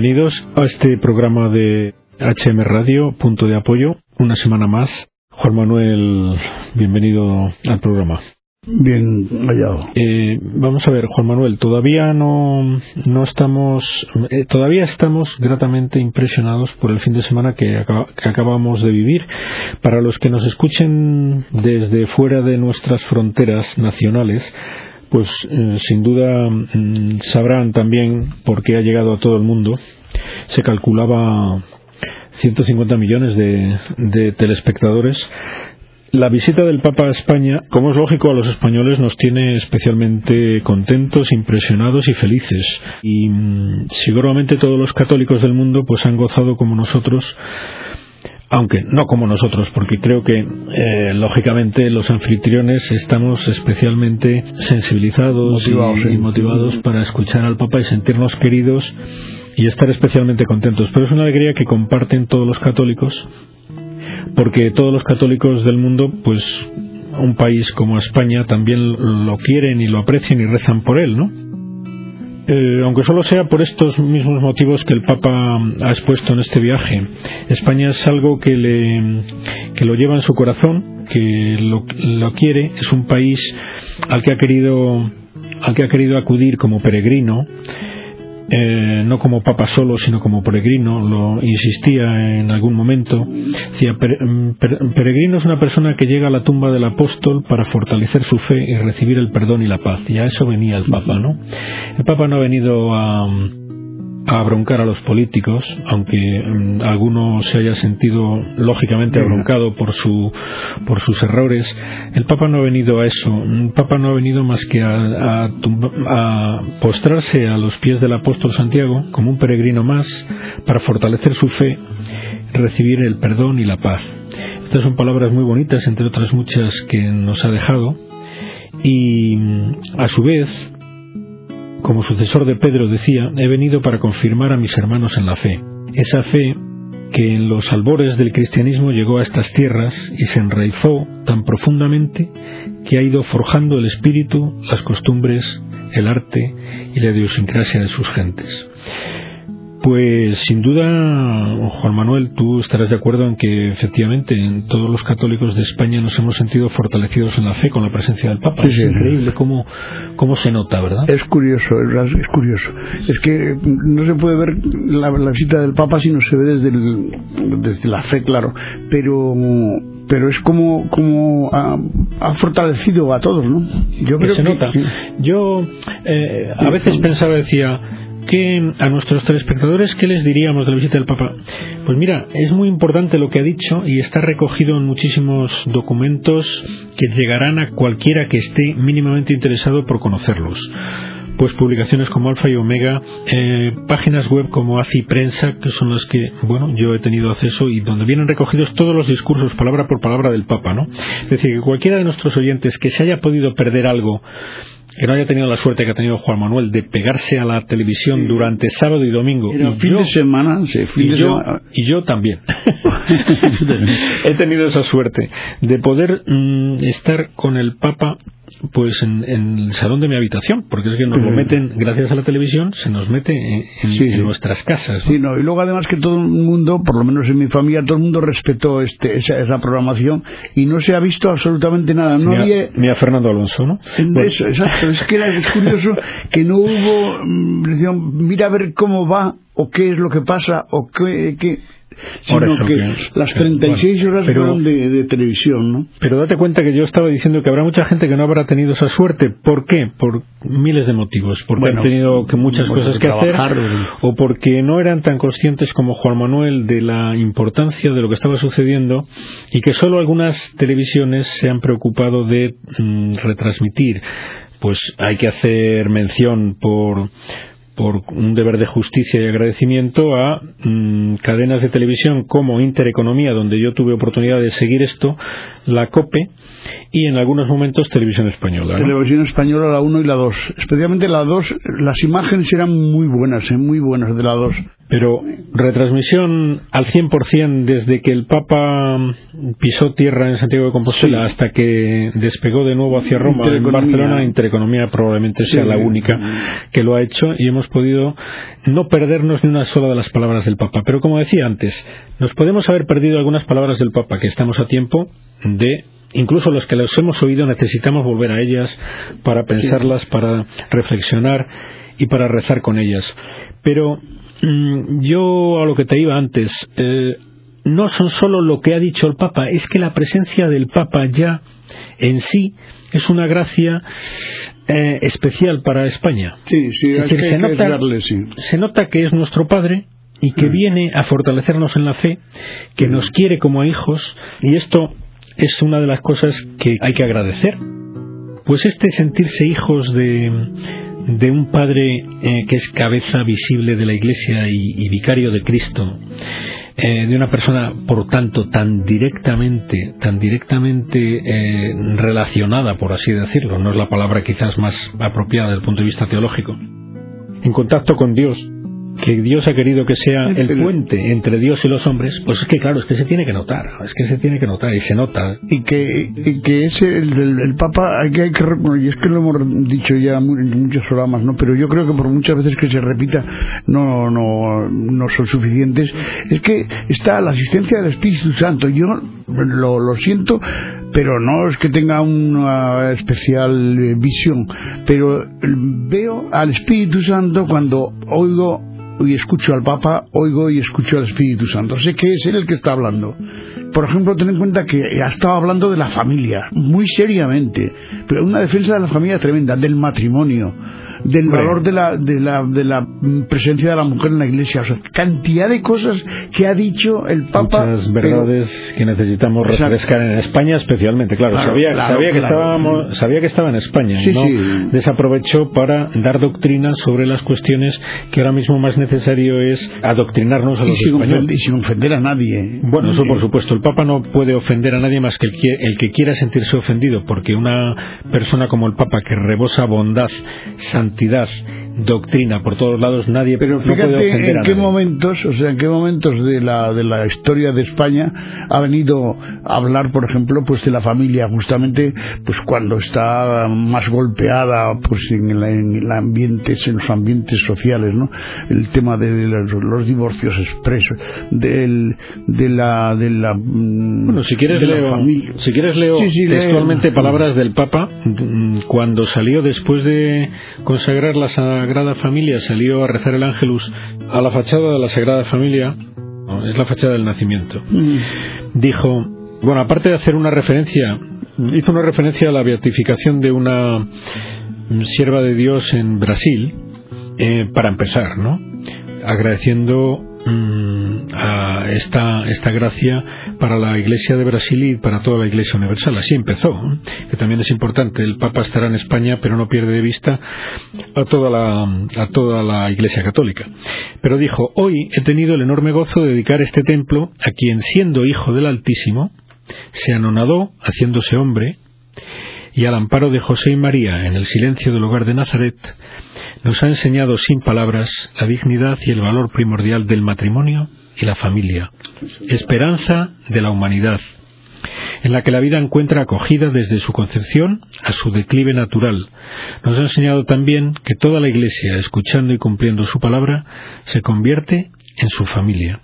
Bienvenidos a este programa de HM Radio, punto de apoyo, una semana más. Juan Manuel, bienvenido al programa. Bien hallado. Eh, vamos a ver, Juan Manuel, todavía no, no estamos, eh, todavía estamos gratamente impresionados por el fin de semana que, acabamos de vivir. Para los que nos escuchen desde fuera de nuestras fronteras nacionales, pues eh, sin duda mm, sabrán también por qué ha llegado a todo el mundo. Se calculaba 150 millones de, de telespectadores la visita del Papa a España, como es lógico, a los españoles nos tiene especialmente contentos, impresionados y felices. Y mm, seguramente todos los católicos del mundo pues han gozado como nosotros aunque no como nosotros, porque creo que eh, lógicamente los anfitriones estamos especialmente sensibilizados y, motivados para escuchar al Papa y sentirnos queridos y estar especialmente contentos. Pero es una alegría que comparten todos los católicos porque todos los católicos del mundo, pues un país como España también lo quieren y lo aprecian y rezan por él, ¿no? Eh, aunque solo sea por estos mismos motivos que el Papa ha expuesto en este viaje. España es algo que, le, que lo lleva en su corazón, que lo, lo quiere, es un país al que ha querido, al que ha querido acudir como peregrino eh, no como papa solo, sino como peregrino, lo insistía en algún momento. Decía, mm, peregrino es una persona que llega a la tumba del apóstol para fortalecer su fe y recibir el perdón y la paz. Y a eso venía el papa, ¿no? El papa no ha venido a a abroncar a los políticos, aunque mm, alguno se haya sentido lógicamente abroncado por, su, por sus errores. El Papa no ha venido a eso. El Papa no ha venido más que a, a postrarse a los pies del apóstol Santiago como un peregrino más para fortalecer su fe, recibir el perdón y la paz. Estas son palabras muy bonitas, entre otras muchas que nos ha dejado. Y a su vez, como sucesor de Pedro decía, he venido para confirmar a mis hermanos en la fe. Esa fe que en los albores del cristianismo llegó a estas tierras y se enraizó tan profundamente que ha ido forjando el espíritu, las costumbres, el arte y la idiosincrasia de sus gentes. Pues sin duda, Juan Manuel, tú estarás de acuerdo en que efectivamente en todos los católicos de España nos hemos sentido fortalecidos en la fe con la presencia del Papa. es increíble cómo, cómo se nota, ¿verdad? Es curioso, es, curioso. Es que no se puede ver la, visita del Papa si no se ve desde, desde la fe, claro. Pero pero es como, como ha, fortalecido a todos, ¿no? Yo creo se nota. Yo eh, a veces pensaba, decía, que a nuestros telespectadores, ¿qué les diríamos de la visita del Papa? Pues mira, es muy importante lo que ha dicho y está recogido en muchísimos documentos que llegarán a cualquiera que esté mínimamente interesado por conocerlos pues publicaciones como Alfa y Omega, eh, páginas web como ACI Prensa, que son las que, bueno, yo he tenido acceso y donde vienen recogidos todos los discursos, palabra por palabra del Papa, ¿no? Es decir, que cualquiera de nuestros oyentes que se haya podido perder algo que no haya tenido la suerte que ha tenido Juan Manuel de pegarse a la televisión durante sábado y domingo. y fin de semana, sí, y, yo, y yo también. He tenido esa suerte de poder mm, estar con el Papa pues en, el salón de mi habitación, porque es que nos lo meten, gracias a la televisión, se nos mete en, nuestras casas. Sí, no, y luego además que todo el mundo, por lo menos en mi familia, todo el mundo respetó este, esa, programación y no se ha visto absolutamente nada. No había... Fernando Alonso, ¿no? Eso, exacto. es que era curioso que no hubo, mm, mira a ver cómo va, o qué es lo que pasa, o qué... qué sino que, las 36 horas fueron de, televisión, ¿no? Pero date cuenta que yo estaba diciendo que habrá mucha gente que no habrá tenido esa suerte. ¿Por qué? Por miles de motivos. Porque han tenido que muchas cosas que hacer o porque no eran tan conscientes como Juan Manuel de la importancia de lo que estaba sucediendo y que solo algunas televisiones se han preocupado de mm, retransmitir. Pues hay que hacer mención por por un deber de justicia y agradecimiento a mm, cadenas de televisión como Intereconomía, donde yo tuve oportunidad de seguir esto, la COPE y en algunos momentos Televisión Española. Televisión Española, la 1 y la 2. Especialmente la 2, las imágenes eran muy buenas, ¿eh? muy buenas de la 2. Pero retransmisión al 100% desde que el Papa pisó tierra en Santiago de Compostela hasta que despegó de nuevo hacia Roma, en Barcelona, Intereconomía probablemente sea la única que lo ha hecho y hemos podido no perdernos ni una sola de las palabras del Papa. Pero como decía antes, nos podemos haber perdido algunas palabras del Papa, que estamos a tiempo de incluso los que las hemos oído necesitamos volver a ellas para pensarlas, para reflexionar y para rezar con ellas. Pero mm, yo a lo que te iba antes, eh, no son solo lo que ha dicho el Papa, es que la presencia del Papa ya en sí es una gracia eh, especial para España. Sí, sí, es decir, se, nota, se nota que es nuestro Padre y que viene a fortalecernos en la fe, que nos quiere como hijos, y esto es una de las cosas que hay que agradecer. Pues este sentirse hijos de, de un padre eh, que es cabeza visible de la Iglesia y, vicario de Cristo, eh, de una persona, por tanto, tan directamente, tan directamente eh, relacionada, por así decirlo, no es la palabra quizás más apropiada desde el punto de vista teológico, en contacto con Dios, que Dios ha querido que sea el puente entre Dios y los hombres, pues es que claro, es que se tiene que notar, es que se tiene que notar y se nota. Y que, y que ese, el, el, Papa, hay que, hay que, y es que lo hemos dicho ya en muchos programas, ¿no? Pero yo creo que por muchas veces que se repita no, no, no son suficientes, es que está la asistencia del Espíritu Santo. Yo lo, lo siento, pero no es que tenga una especial eh, visión, pero veo al Espíritu Santo cuando oigo y escucho al Papa, oigo y escucho al Espíritu Santo. Sé que es él el que está hablando. Por ejemplo, ten en cuenta que ha estado hablando de la familia, muy seriamente, pero una defensa de la familia tremenda, del matrimonio, del valor de la, de, la, de la presencia de la mujer en la iglesia. O sea, cantidad de cosas que ha dicho el Papa. Muchas verdades que necesitamos refrescar en España, especialmente. Claro, sabía, sabía, que estábamos, sabía que estaba en España. ¿no? Desaprovechó para dar doctrina sobre las cuestiones que ahora mismo más necesario es adoctrinarnos a los y sin Ofender, y sin ofender a nadie. Bueno, eso por supuesto. El Papa no puede ofender a nadie más que el que, el que quiera sentirse ofendido, porque una persona como el Papa que rebosa bondad, santidad, santidad doctrina por todos lados, nadie Pero fíjate en qué momentos, o sea, en qué momentos de la, de la historia de España ha venido a hablar, por ejemplo, pues de la familia, justamente pues cuando está más golpeada pues en, el ambiente, en los ambientes sociales, ¿no? El tema de los, divorcios expresos, del, de la de la mm, bueno, si quieres leo, si quieres leo textualmente palabras del Papa mm, cuando salió después de consagrar la Sagrada Familia, salió a rezar el Ángelus a la fachada de la Sagrada Familia, es la fachada del nacimiento. Mm. Dijo, bueno, aparte de hacer una referencia, hizo una referencia a la beatificación de una sierva de Dios en Brasil, eh, para empezar, ¿no? Agradeciendo Mm, a esta, esta gracia para la Iglesia de Brasil y para toda la Iglesia Universal. Así empezó, que también es importante. El Papa estará en España, pero no pierde de vista a toda la, a toda la Iglesia Católica. Pero dijo, hoy he tenido el enorme gozo de dedicar este templo a quien, siendo hijo del Altísimo, se anonadó haciéndose hombre, y al amparo de José y María en el silencio del hogar de Nazaret, nos ha enseñado sin palabras la dignidad y el valor primordial del matrimonio y la familia, esperanza de la humanidad, en la que la vida encuentra acogida desde su concepción a su declive natural. Nos ha enseñado también que toda la Iglesia, escuchando y cumpliendo su palabra, se convierte en su familia.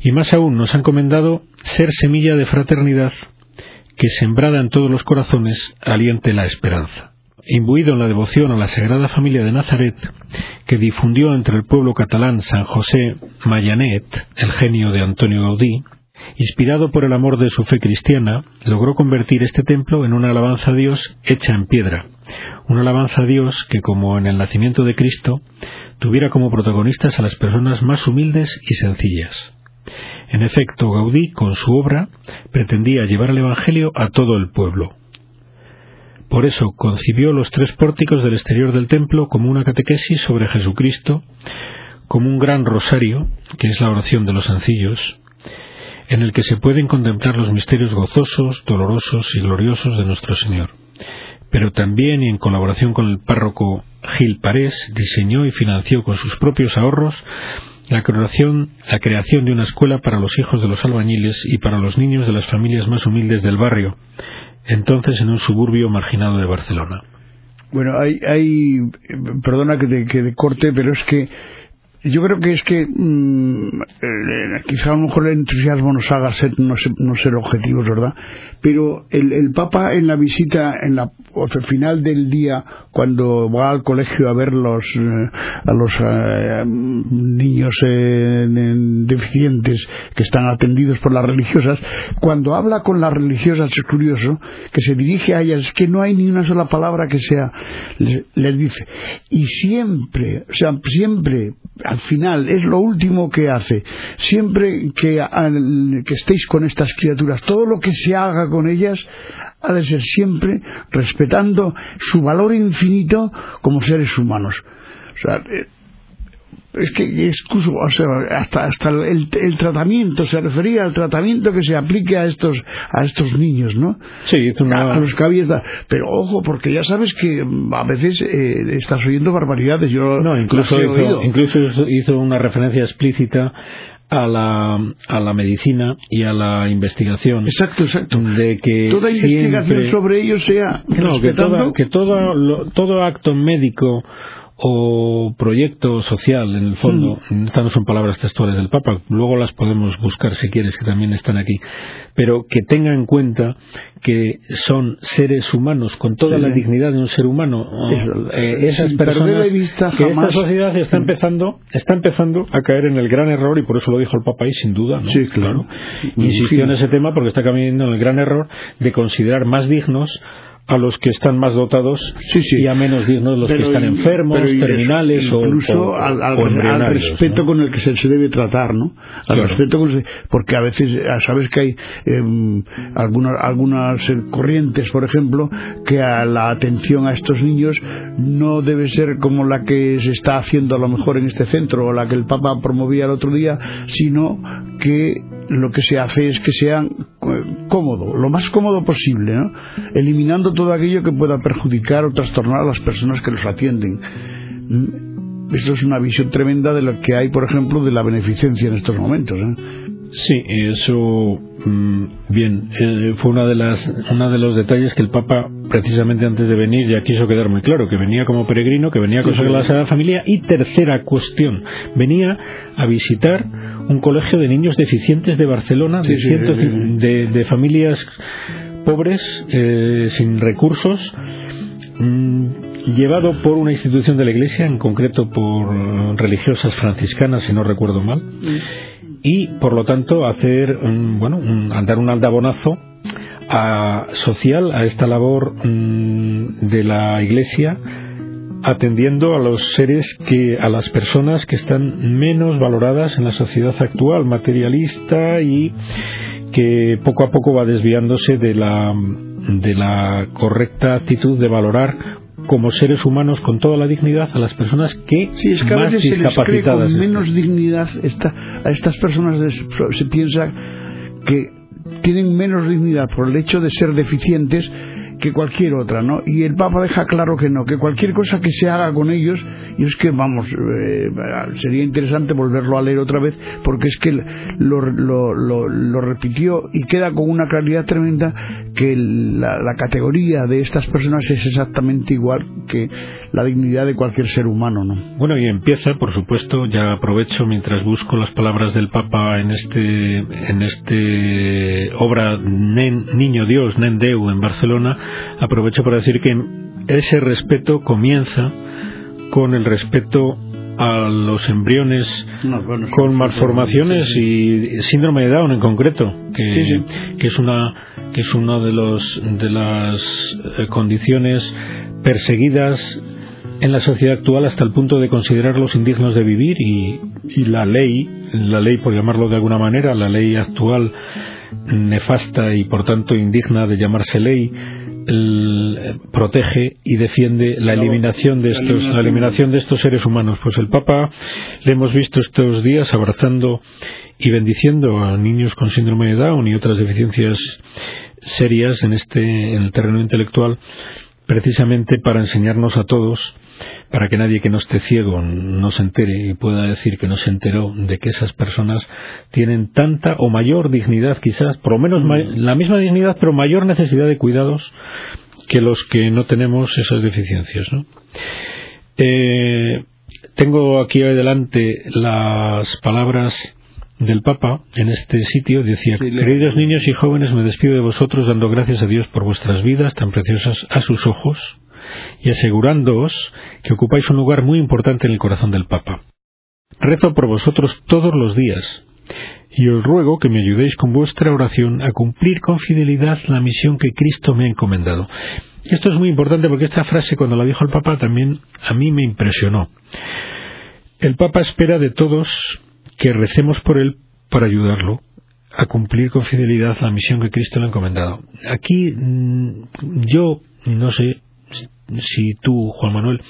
Y más aún nos ha encomendado ser semilla de fraternidad que sembrada en todos los corazones aliente la esperanza imbuido en la devoción a la Sagrada Familia de Nazaret, que difundió entre el pueblo catalán San José Mayanet, el genio de Antonio Gaudí, inspirado por el amor de su fe cristiana, logró convertir este templo en una alabanza a Dios hecha en piedra, una alabanza a Dios que, como en el nacimiento de Cristo, tuviera como protagonistas a las personas más humildes y sencillas. En efecto, Gaudí, con su obra, pretendía llevar el Evangelio a todo el pueblo, por eso concibió los tres pórticos del exterior del templo como una catequesis sobre Jesucristo, como un gran rosario, que es la oración de los sencillos, en el que se pueden contemplar los misterios gozosos, dolorosos y gloriosos de nuestro Señor. Pero también, y en colaboración con el párroco Gil Parés, diseñó y financió con sus propios ahorros la creación, la creación de una escuela para los hijos de los albañiles y para los niños de las familias más humildes del barrio, entonces en un suburbio marginado de Barcelona. Bueno, hay, hay perdona que te, corte, pero es que yo creo que es que mm, eh, quizá a lo mejor el entusiasmo nos haga ser, no, ser, no ser objetivos, ¿verdad? Pero el, el Papa en la visita, en la al final del día, cuando va al colegio a ver los, eh, a los eh, niños eh, deficientes que están atendidos por las religiosas, cuando habla con las religiosas es curioso que se dirige a ellas, es que no hay ni una sola palabra que sea, les dice, y siempre, o sea, siempre al final es lo último que hace. Siempre que, que estéis con estas criaturas, todo lo que se haga con ellas ha de ser siempre respetando su valor infinito como seres humanos. O sea, eh, es que excuso, o sea, hasta, hasta el, el, tratamiento, se refería al tratamiento que se aplique a estos, a estos niños, ¿no? Sí, hizo una... A los había, pero ojo, porque ya sabes que mm, a veces eh, estás oyendo barbaridades. Yo no, incluso hizo, incluso hizo una referencia explícita a la, a la medicina y a la investigación. Exacto, exacto. De que toda investigación sobre ello sea no, que, toda, que todo, lo, todo acto médico o proyecto social, en el fondo, mm. estas no son palabras textuales del Papa, luego las podemos buscar si quieres, que también están aquí, pero que tenga en cuenta que son seres humanos con toda sí. la dignidad de un ser humano. Eh, esas personas, vista que jamás. esta sociedad está empezando, está empezando a caer en el gran error, y por eso lo dijo el Papa ahí, sin duda, ¿no? Sí, claro. Insistió en ese tema porque está caminando en el gran error de considerar más dignos a los que están más dotados sí, sí. y a menos dignos los pero, que están enfermos, terminales incluso o, al, al, respeto ¿no? con el que se, se, debe tratar, ¿no? Al claro. respeto con el, porque a veces sabes que hay eh, algunas algunas corrientes, por ejemplo, que a la atención a estos niños no debe ser como la que se está haciendo a lo mejor en este centro o la que el Papa promovía el otro día, sino que lo que se hace es que sean cómodo, lo más cómodo posible, ¿no? eliminando todo aquello que pueda perjudicar o trastornar a las personas que los atienden. Esto es una visión tremenda de lo que hay, por ejemplo, de la beneficencia en estos momentos. ¿eh? Sí, eso mmm, bien eh, fue una de las uno de los detalles que el Papa precisamente antes de venir ya quiso quedar muy claro que venía como peregrino, que venía a consagrar la Sagrada Familia y tercera cuestión venía a visitar un colegio de niños deficientes de Barcelona, sí, de, sí, cientos sí, de, de, familias pobres, eh, sin recursos, mmm, llevado por una institución de la Iglesia, en concreto por religiosas franciscanas, si no recuerdo mal, y por lo tanto hacer, um, bueno, un, dar un aldabonazo a, social a esta labor um, de la Iglesia atendiendo a los seres que a las personas que están menos valoradas en la sociedad actual materialista y que poco a poco va desviándose de la de la correcta actitud de valorar como seres humanos con toda la dignidad a las personas que, sí, es que más a veces discapacitadas se les cree con menos dignidad esta, a estas personas se piensa que tienen menos dignidad por el hecho de ser deficientes que cualquier otra, ¿no? Y el Papa deja claro que no, que cualquier cosa que se haga con ellos, y es que, vamos, eh, sería interesante volverlo a leer otra vez, porque es que lo, lo, lo, lo repitió y queda con una claridad tremenda que la, la, categoría de estas personas es exactamente igual que la dignidad de cualquier ser humano, ¿no? Bueno, y empieza, por supuesto, ya aprovecho mientras busco las palabras del Papa en este, en este obra Nen, Niño Dios, Nen Deu, en Barcelona, aprovecho para decir que ese respeto comienza con el respeto a los embriones no, bueno, con malformaciones y síndrome de Down en concreto que, sí, sí. que es una que es una de los de las eh, condiciones perseguidas en la sociedad actual hasta el punto de considerarlos indignos de vivir y, y la ley la ley por llamarlo de alguna manera la ley actual nefasta y por tanto indigna de llamarse ley el, protege y defiende la eliminación de estos la eliminación de estos seres humanos. Pues el Papa le hemos visto estos días abrazando y bendiciendo a niños con síndrome de Down y otras deficiencias serias en este en el terreno intelectual precisamente para enseñarnos a todos, para que nadie que no esté ciego no se entere y pueda decir que no se enteró de que esas personas tienen tanta o mayor dignidad, quizás, por lo menos la misma dignidad, pero mayor necesidad de cuidados que los que no tenemos esas deficiencias. ¿no? Eh, tengo aquí adelante las palabras del Papa en este sitio decía, queridos niños y jóvenes, me despido de vosotros dando gracias a Dios por vuestras vidas tan preciosas a sus ojos y asegurándoos que ocupáis un lugar muy importante en el corazón del Papa. Rezo por vosotros todos los días y os ruego que me ayudéis con vuestra oración a cumplir con fidelidad la misión que Cristo me ha encomendado. Esto es muy importante porque esta frase cuando la dijo el Papa también a mí me impresionó. El Papa espera de todos que recemos por él para ayudarlo a cumplir con fidelidad la misión que Cristo le ha encomendado. Aquí mm, yo no sé si tú, Juan Manuel,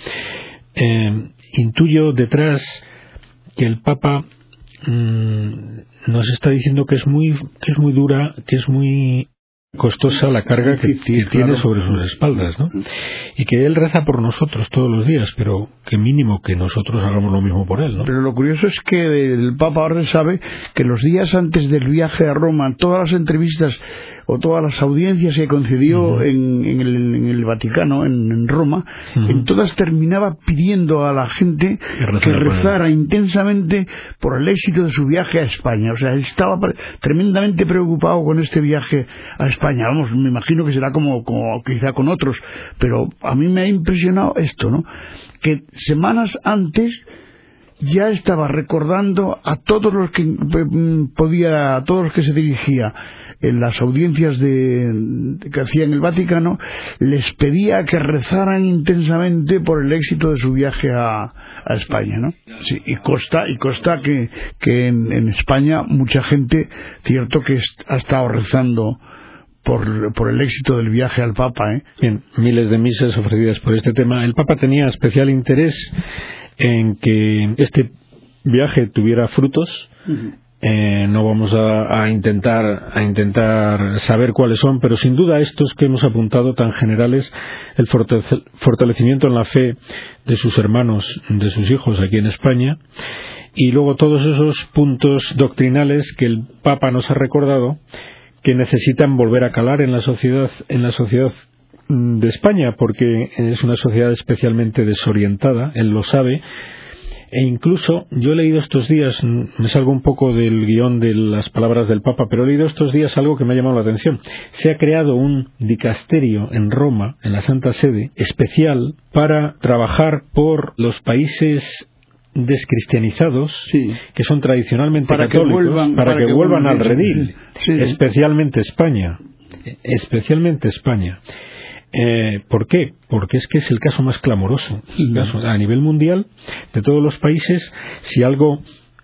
eh, intuyo detrás que el Papa mm, nos está diciendo que es muy que es muy dura, que es muy costosa la carga que, tiene sobre sus espaldas, ¿no? Y que él reza por nosotros todos los días, pero que mínimo que nosotros hagamos lo mismo por él, ¿no? Pero lo curioso es que el Papa ahora sabe que los días antes del viaje a Roma, todas las entrevistas o todas las audiencias que concedió en, el, Vaticano, en, Roma, en todas terminaba pidiendo a la gente que rezara intensamente por el éxito de su viaje a España. O sea, estaba tremendamente preocupado con este viaje a España. Vamos, me imagino que será como, como quizá con otros, pero a mí me ha impresionado esto, ¿no? Que semanas antes ya estaba recordando a todos los que mm, podía, a todos los que se dirigía en las audiencias de, que hacía en el Vaticano, les pedía que rezaran intensamente por el éxito de su viaje a, España, ¿no? Sí, y consta, y consta que, que en, España mucha gente, cierto que ha estado rezando por, por, el éxito del viaje al Papa. ¿eh? Bien, miles de misas ofrecidas por este tema. El Papa tenía especial interés en que este viaje tuviera frutos. Eh, no vamos a, intentar a intentar saber cuáles son, pero sin duda estos que hemos apuntado tan generales, el fortalecimiento en la fe de sus hermanos, de sus hijos aquí en España, y luego todos esos puntos doctrinales que el Papa nos ha recordado que necesitan volver a calar en la sociedad en la sociedad de España porque es una sociedad especialmente desorientada, él lo sabe, e incluso yo he leído estos días, me salgo un poco del guion de las palabras del Papa, pero he leído estos días algo que me ha llamado la atención. Se ha creado un dicasterio en Roma, en la Santa Sede, especial para trabajar por los países descristianizados que son tradicionalmente católicos para, que, vuelvan, al redil, especialmente España, especialmente España. Eh, ¿Por qué? Porque es que es el caso más clamoroso. a nivel mundial, de todos los países, si algo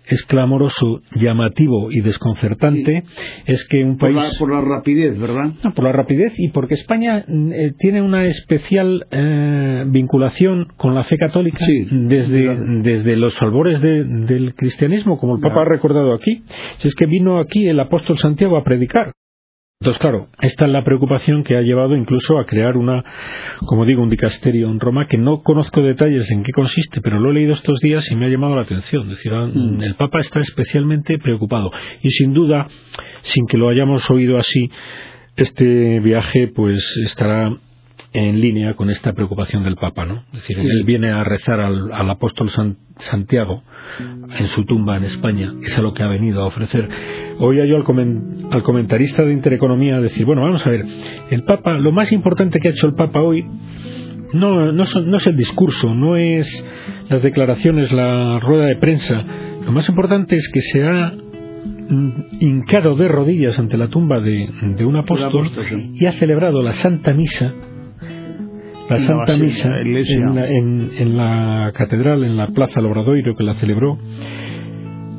es clamoroso, llamativo y desconcertante es que un país... Por la, rapidez, ¿verdad? No, por la rapidez y porque España eh, tiene una especial eh, vinculación con la fe católica desde, desde los albores del cristianismo, como el Papa ha recordado aquí. Si es que vino aquí el apóstol Santiago a predicar. Entonces, claro, esta es la preocupación que ha llevado incluso a crear una, como digo, un dicasterio en Roma que no conozco detalles en qué consiste, pero lo he leído estos días y me ha llamado la atención. Es decir, mm. el Papa está especialmente preocupado y sin duda, sin que lo hayamos oído así, este viaje pues estará en línea con esta preocupación del Papa, ¿no? Es decir, él viene a rezar al, apóstol Santiago en su tumba en España, es a lo que ha venido a ofrecer. Oía yo al, comentarista de Intereconomía decir, bueno, vamos a ver, el Papa, lo más importante que ha hecho el Papa hoy no, no, no es el discurso, no es las declaraciones, la rueda de prensa, lo más importante es que se ha hincado de rodillas ante la tumba de, de un apóstol y ha celebrado la Santa Misa la Santa Misa en la, catedral, en la Plaza Lobradoiro, que la celebró,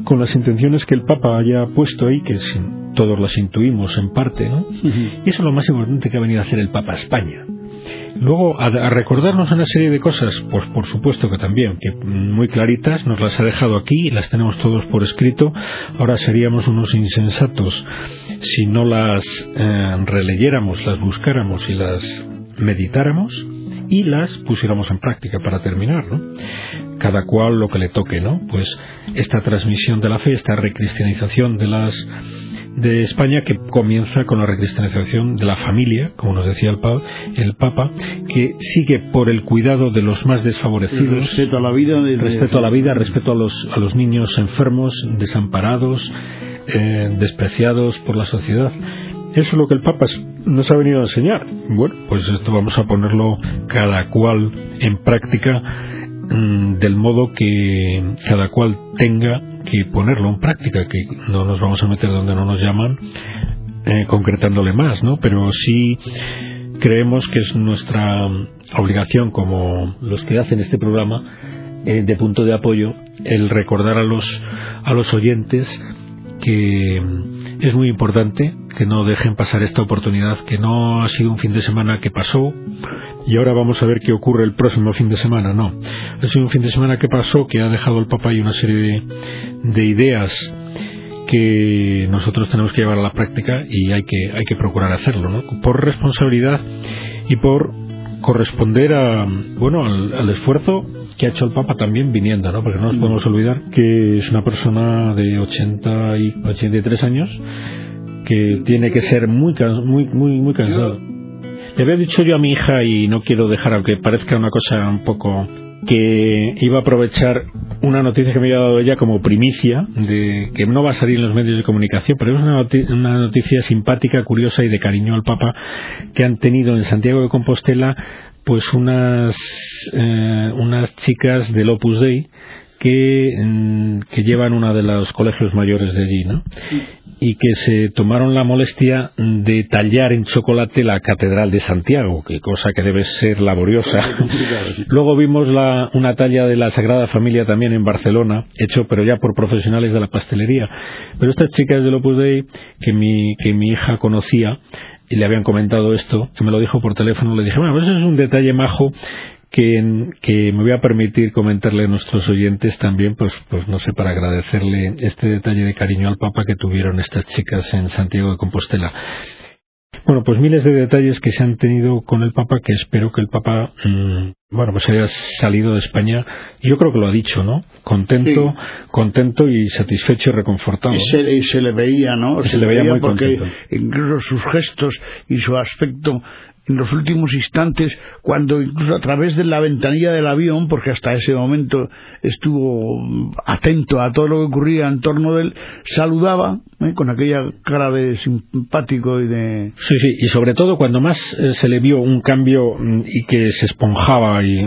con las intenciones que el Papa haya puesto ahí, que todos las intuimos en parte, ¿no? Y eso es lo más importante que ha venido a hacer el Papa a España. Luego, a, recordarnos una serie de cosas, pues por supuesto que también, que muy claritas, nos las ha dejado aquí, las tenemos todos por escrito, ahora seríamos unos insensatos si no las eh, releyéramos, las buscáramos y las meditáramos y las pusiéramos en práctica para terminar, ¿no? Cada cual lo que le toque, ¿no? Pues esta transmisión de la fe, esta recristianización de las de España que comienza con la recristianización de la familia, como nos decía el, el Papa, que sigue por el cuidado de los más desfavorecidos, respeto a la vida, respeto a la vida, respeto a los, a los niños enfermos, desamparados, eh, despreciados por la sociedad. Eso es lo que el Papa nos ha venido a enseñar. Bueno, pues esto vamos a ponerlo cada cual en práctica mm, del modo que cada cual tenga que ponerlo en práctica, que no nos vamos a meter donde no nos llaman, eh, concretándole más, ¿no? Pero sí creemos que es nuestra obligación, como los que hacen este programa, eh, de punto de apoyo, el recordar a los, a los oyentes que es muy importante que no dejen pasar esta oportunidad, que no ha sido un fin de semana que pasó y ahora vamos a ver qué ocurre el próximo fin de semana. No, ha sido un fin de semana que pasó, que ha dejado el Papa y una serie de, ideas que nosotros tenemos que llevar a la práctica y hay que, hay que procurar hacerlo, ¿no? Por responsabilidad y por corresponder a, bueno, al esfuerzo que ha hecho el Papa también viniendo, ¿no? Porque no nos podemos olvidar que es una persona de 80 y 83 años que tiene que ser muy muy muy muy cansado. Le había dicho yo a mi hija y no quiero dejar aunque parezca una cosa un poco que iba a aprovechar una noticia que me había dado ella como primicia, de que no va a salir en los medios de comunicación, pero es una, una noticia simpática, curiosa y de cariño al Papa que han tenido en Santiago de Compostela pues unas, eh, unas chicas del Opus Dei que, mm, que llevan uno de los colegios mayores de allí, ¿no? Y que se tomaron la molestia de tallar en chocolate la Catedral de Santiago, que cosa que debe ser laboriosa. Luego vimos la, una talla de la Sagrada Familia también en Barcelona, hecho pero ya por profesionales de la pastelería. Pero estas chicas del Opus Dei, que mi, que mi hija conocía, y le habían comentado esto, que me lo dijo por teléfono, le dije, bueno, pues eso es un detalle majo que, que, me voy a permitir comentarle a nuestros oyentes también, pues, pues no sé, para agradecerle este detalle de cariño al Papa que tuvieron estas chicas en Santiago de Compostela. Bueno, pues miles de detalles que se han tenido con el Papa que espero que el Papa, mm, bueno, pues haya salido de España, yo creo que lo ha dicho, ¿no? Contento, contento y satisfecho y reconfortado. Y se, se le veía, ¿no? Se, le veía, muy porque contento. incluso sus gestos y su aspecto en los últimos instantes, cuando incluso a través de la ventanilla del avión, porque hasta ese momento estuvo atento a todo lo que ocurría en torno de él, saludaba ¿eh? con aquella cara de simpático y de... Sí, sí, y sobre todo cuando más eh, se le vio un cambio mm, y que se esponjaba y,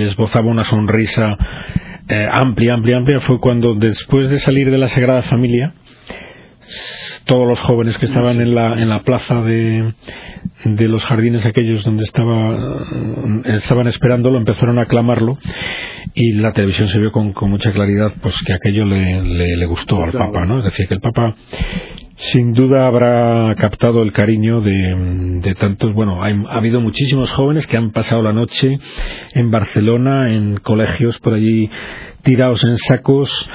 esbozaba una sonrisa eh, amplia, amplia, amplia, fue cuando después de salir de la Sagrada Familia, todos los jóvenes que estaban en la, en la plaza de, de los jardines aquellos donde estaba, eh, estaban esperándolo empezaron a aclamarlo y la televisión se vio con, con mucha claridad pues que aquello le, le, gustó al Papa, ¿no? Es decir, que el Papa sin duda habrá captado el cariño de, de tantos, bueno, ha habido muchísimos jóvenes que han pasado la noche en Barcelona, en colegios por allí tirados en sacos,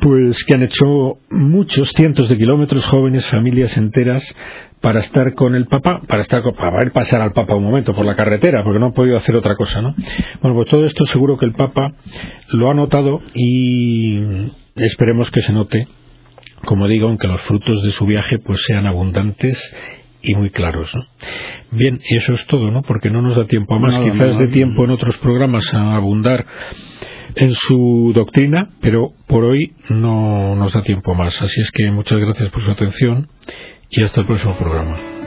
pues que han hecho muchos cientos de kilómetros, jóvenes, familias enteras, para estar con el Papa, para estar para ver pasar al Papa un momento por la carretera, porque no ha podido hacer otra cosa, ¿no? Bueno, pues todo esto seguro que el Papa lo ha notado y esperemos que se note, como digo, aunque los frutos de su viaje pues sean abundantes y muy claros. ¿no? Bien, y eso es todo, ¿no? Porque no nos da tiempo a más. Quizás de tiempo en otros programas a abundar en su doctrina, pero por hoy no nos da tiempo más. Así es que muchas gracias por su atención y hasta el próximo programa.